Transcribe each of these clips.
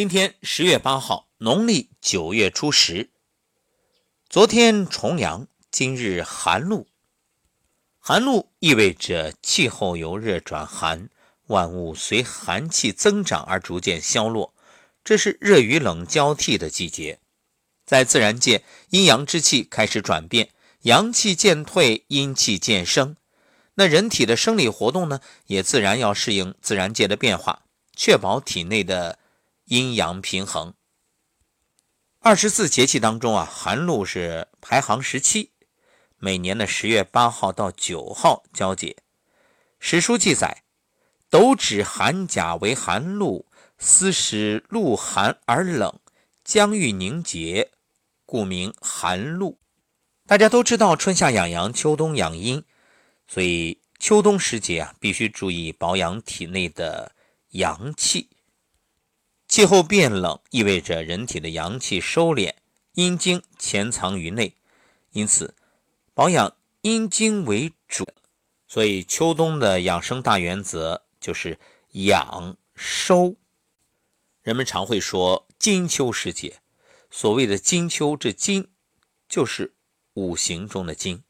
今天十月八号，农历九月初十。昨天重阳，今日寒露。寒露意味着气候由热转寒，万物随寒气增长而逐渐消落，这是热与冷交替的季节。在自然界，阴阳之气开始转变，阳气渐退，阴气渐生。那人体的生理活动呢，也自然要适应自然界的变化，确保体内的。阴阳平衡。二十四节气当中啊，寒露是排行十七，每年的十月八号到九号交接。史书记载：“斗指寒甲为寒露，斯使露寒而冷，将欲凝结，故名寒露。”大家都知道，春夏养阳，秋冬养阴，所以秋冬时节啊，必须注意保养体内的阳气。气候变冷意味着人体的阳气收敛，阴经潜藏于内，因此保养阴经为主。所以秋冬的养生大原则就是养收。人们常会说金秋时节，所谓的金秋，这金就是五行中的金，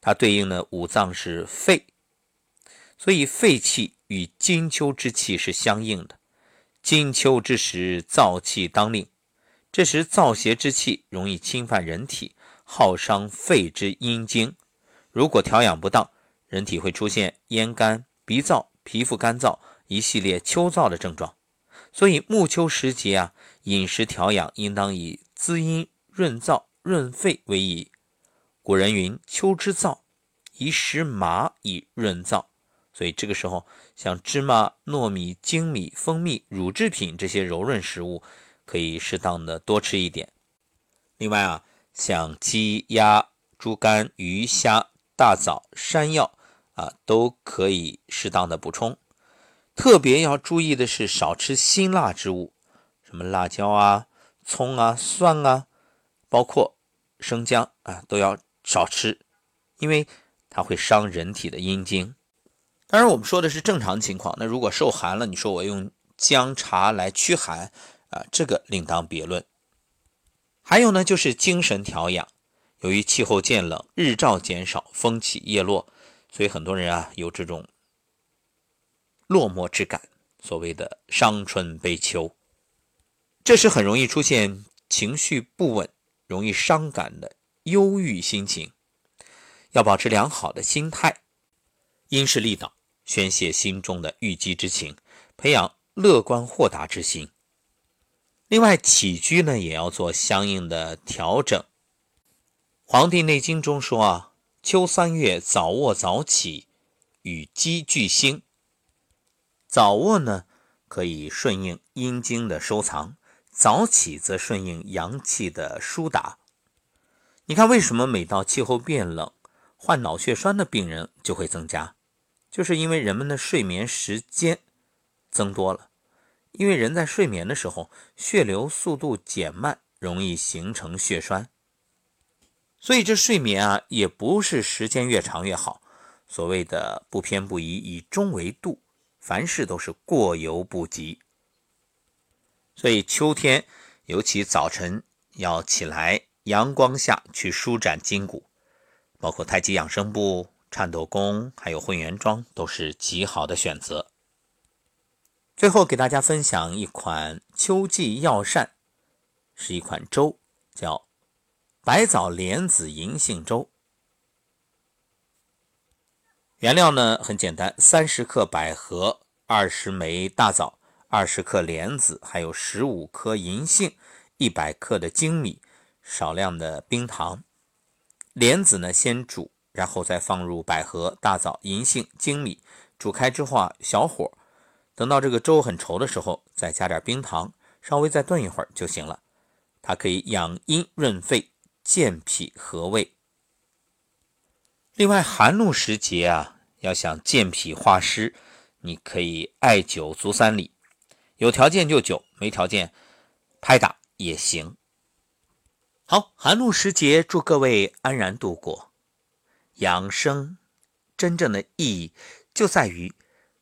它对应的五脏是肺，所以肺气与金秋之气是相应的。金秋之时，燥气当令，这时燥邪之气容易侵犯人体，耗伤肺之阴经。如果调养不当，人体会出现咽干、鼻燥、皮肤干燥一系列秋燥的症状。所以暮秋时节啊，饮食调养应当以滋阴润燥、润肺为宜。古人云：“秋之燥，宜食麻以润燥。”所以这个时候，像芝麻、糯米、精米、蜂蜜、乳制品这些柔润食物，可以适当的多吃一点。另外啊，像鸡、鸭、猪肝、鱼虾、大枣、山药啊，都可以适当的补充。特别要注意的是，少吃辛辣之物，什么辣椒啊、葱啊、蒜啊，包括生姜啊，都要少吃，因为它会伤人体的阴经。当然，我们说的是正常情况。那如果受寒了，你说我用姜茶来驱寒啊，这个另当别论。还有呢，就是精神调养。由于气候渐冷，日照减少，风起叶落，所以很多人啊有这种落寞之感，所谓的伤春悲秋。这是很容易出现情绪不稳、容易伤感的忧郁心情。要保持良好的心态，因势利导。宣泄心中的郁积之情，培养乐观豁达之心。另外，起居呢也要做相应的调整。《黄帝内经》中说啊，秋三月早卧早起，与鸡俱兴。早卧呢可以顺应阴经的收藏，早起则顺应阳气的疏达。你看，为什么每到气候变冷，患脑血栓的病人就会增加？就是因为人们的睡眠时间增多了，因为人在睡眠的时候，血流速度减慢，容易形成血栓。所以这睡眠啊，也不是时间越长越好。所谓的不偏不倚，以中为度，凡事都是过犹不及。所以秋天，尤其早晨要起来，阳光下去舒展筋骨，包括太极养生步。颤抖功还有混元桩都是极好的选择。最后给大家分享一款秋季药膳，是一款粥，叫白枣莲子银杏粥。原料呢很简单：三十克百合，二十枚大枣，二十克莲子，还有十五颗银杏，一百克的精米，少量的冰糖。莲子呢先煮。然后再放入百合、大枣、银杏、精米，煮开之后啊，小火，等到这个粥很稠的时候，再加点冰糖，稍微再炖一会儿就行了。它可以养阴润肺、健脾和胃。另外，寒露时节啊，要想健脾化湿，你可以艾灸足三里，有条件就灸，没条件拍打也行。好，寒露时节，祝各位安然度过。养生真正的意义就在于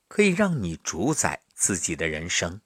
可以让你主宰自己的人生。